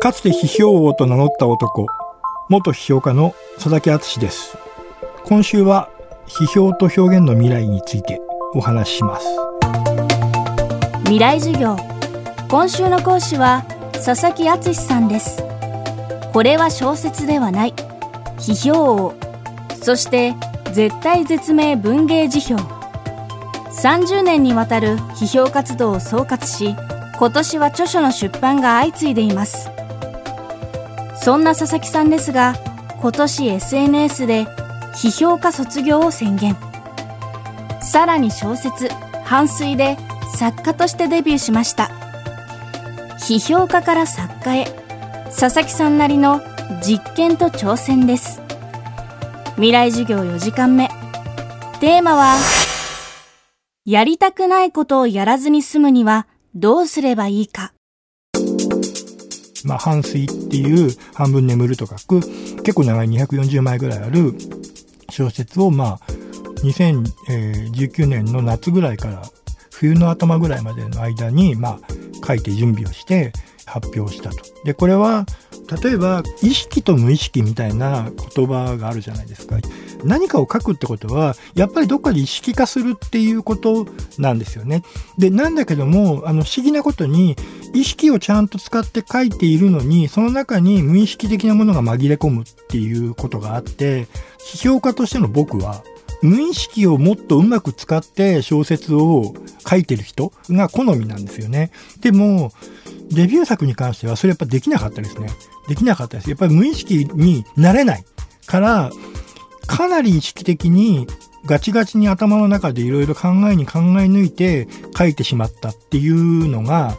かつて批評王と名乗った男、元批評家の佐々木敦です。今週は批評と表現の未来についてお話しします。未来授業。今週の講師は佐々木敦さんです。これは小説ではない。批評王。そして絶対絶命文芸辞表。30年にわたる批評活動を総括し今年は著書の出版が相次いでいます。そんな佐々木さんですが今年 SNS で批評家卒業を宣言。さらに小説「反水」で作家としてデビューしました。批評家から作家へ佐々木さんなりの実験と挑戦です。未来授業4時間目。テーマはやりたくないことをやらずに済むにはどうすればいいか。まあ、半水っていう半分眠ると書く結構長い240枚ぐらいある小説をまあ2019年の夏ぐらいから冬の頭ぐらいまでの間にまあ書いて準備をして発表したと。でこれは例えば意識と無意識みたいな言葉があるじゃないですか。何かを書くってことはやっぱりどっかで意識化するっていうことなんですよね。でなんだけどもあの不思議なことに意識をちゃんと使って書いているのにその中に無意識的なものが紛れ込むっていうことがあって批評家としての僕は無意識をもっとうまく使って小説を書いてる人が好みなんですよね。でも、デビュー作に関してはそれやっぱできなかったですね。できなかったです。やっぱり無意識になれないから、かなり意識的にガチガチに頭の中でいろいろ考えに考え抜いて書いてしまったっていうのが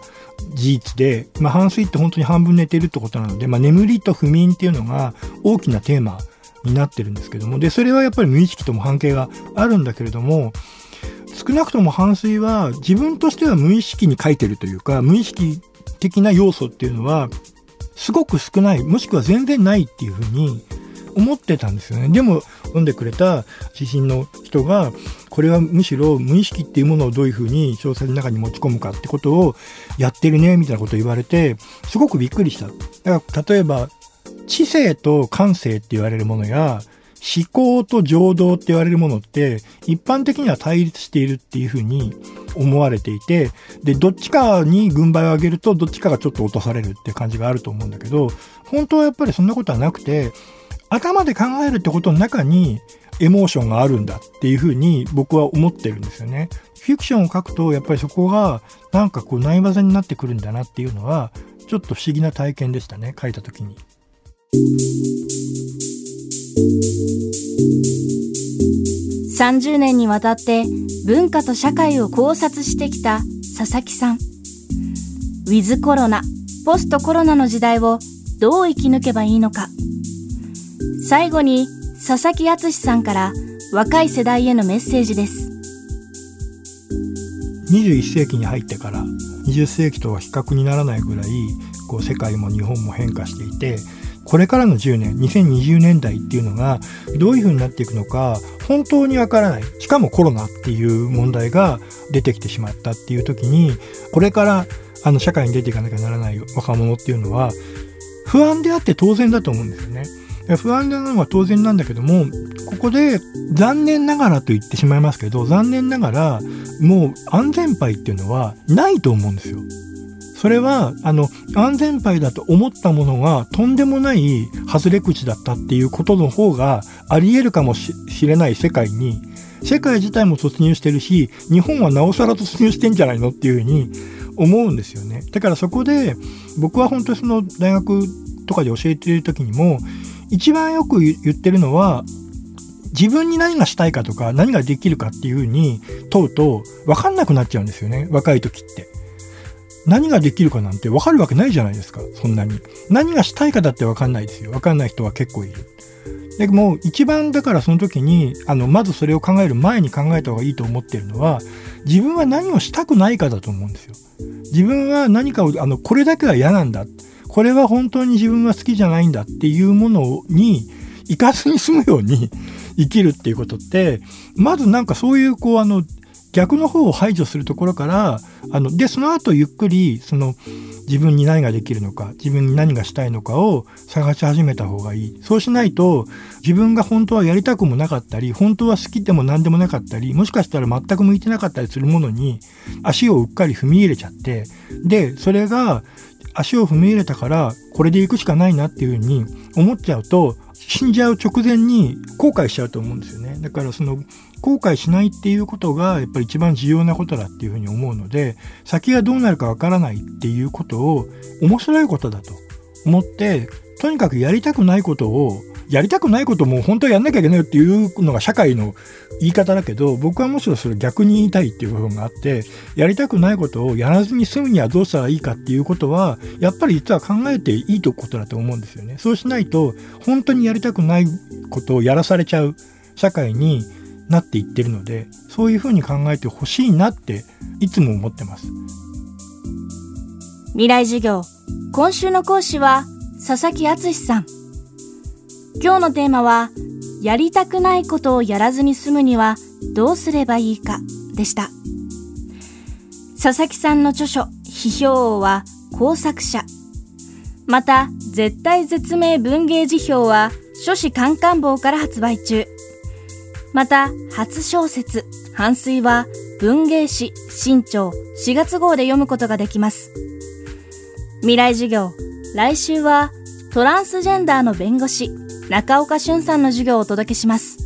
事実で、まあ、半睡って本当に半分寝てるってことなので、まあ、眠りと不眠っていうのが大きなテーマになってるんですけどもでそれはやっぱり無意識とも関係があるんだけれども少なくとも反水は自分としては無意識に書いてるというか無意識的な要素っていうのはすごく少ないもしくは全然ないっていうふうに思ってたんですよね。でも読んでくれた知人の人がこれはむしろ無意識っていうものをどういうふうに小説の中に持ち込むかってことをやってるねみたいなことを言われてすごくびっくりした。だから例えば知性と感性って言われるものや思考と情動って言われるものって一般的には対立しているっていうふうに思われていてでどっちかに軍配を上げるとどっちかがちょっと落とされるって感じがあると思うんだけど本当はやっぱりそんなことはなくて頭で考えるってことの中にエモーションがあるんだっていうふうに僕は思ってるんですよね。フィクションを書くとやっぱりそこがなんかこう内技になってくるんだなっていうのはちょっと不思議な体験でしたね書いた時に。30年にわたって文化と社会を考察してきた佐々木さん。ウィズコロナ、ポストコロナの時代をどう生き抜けばいいのか。最後に佐々木敦さんから若い世代へのメッセージです。21世紀に入ってから20世紀とは比較にならないぐらいこう世界も日本も変化していてこれからの10年2020年代っていうのがどういう風になっていくのか本当にわからないしかもコロナっていう問題が出てきてしまったっていう時にこれからあの社会に出ていかなきゃならない若者っていうのは不安であって当然だと思うんですよね。不安なのは当然なんだけどもここで残念ながらと言ってしまいますけど残念ながらもう安全牌っていうのはないと思うんですよ。それはあの安全牌だと思ったものがとんでもない外れ口だったっていうことの方がありえるかもしれない世界に世界自体も突入してるし日本はなおさら突入してんじゃないのっていうふうに思うんですよね。だからそこで僕は本当にその大学とかで教えてる時にも一番よく言ってるのは自分に何がしたいかとか何ができるかっていうふうに問うと分かんなくなっちゃうんですよね若い時って。何ができるかなんて分かるわけないじゃないですかそんなに。何がしたいかだって分かんないですよ分かんない人は結構いる。でも一番だからその時にあのまずそれを考える前に考えた方がいいと思ってるのは自分は何をしたくないかだと思うんですよ。自分は何かをあのこれだけは嫌なんだこれは本当に自分は好きじゃないんだっていうものに行かずに済むように生きるっていうことってまずなんかそういうこうあの逆の方を排除するところからあのでその後ゆっくりその自分に何ができるのか自分に何がしたいのかを探し始めた方がいい。そうしないと自分が本当はやりたくもなかったり本当は好きでも何でもなかったりもしかしたら全く向いてなかったりするものに足をうっかり踏み入れちゃってでそれが足を踏み入れたからこれで行くしかないなっていうふうに思っちゃうと死んじゃう直前に後悔しちゃうと思うんですよね。だからその後悔しないっていうことがやっぱり一番重要なことだっていうふうに思うので先がどうなるかわからないっていうことを面白いことだと思ってとにかくやりたくないことをやりたくないことも本当はやんなきゃいけないよっていうのが社会の言い方だけど僕はむしろそれ逆に言いたいっていう部分があってやりたくないことをやらずに済むにはどうしたらいいかっていうことはやっぱり実は考えていいとことだと思うんですよね。そうしないと本当にやりたくないことをやらされちゃう社会になっていってるのでそういうふうに考えてほしいなっていつも思ってます。未来授業今週の講師は佐々木敦さん今日のテーマはやりたくないことをやらずに済むにはどうすればいいかでした。佐々木さんの著書批評王は工作者。また絶対絶命文芸辞表は書士カンカン坊から発売中。また初小説反水は文芸誌新潮4月号で読むことができます。未来授業来週はトランスジェンダーの弁護士。中岡俊さんの授業をお届けします。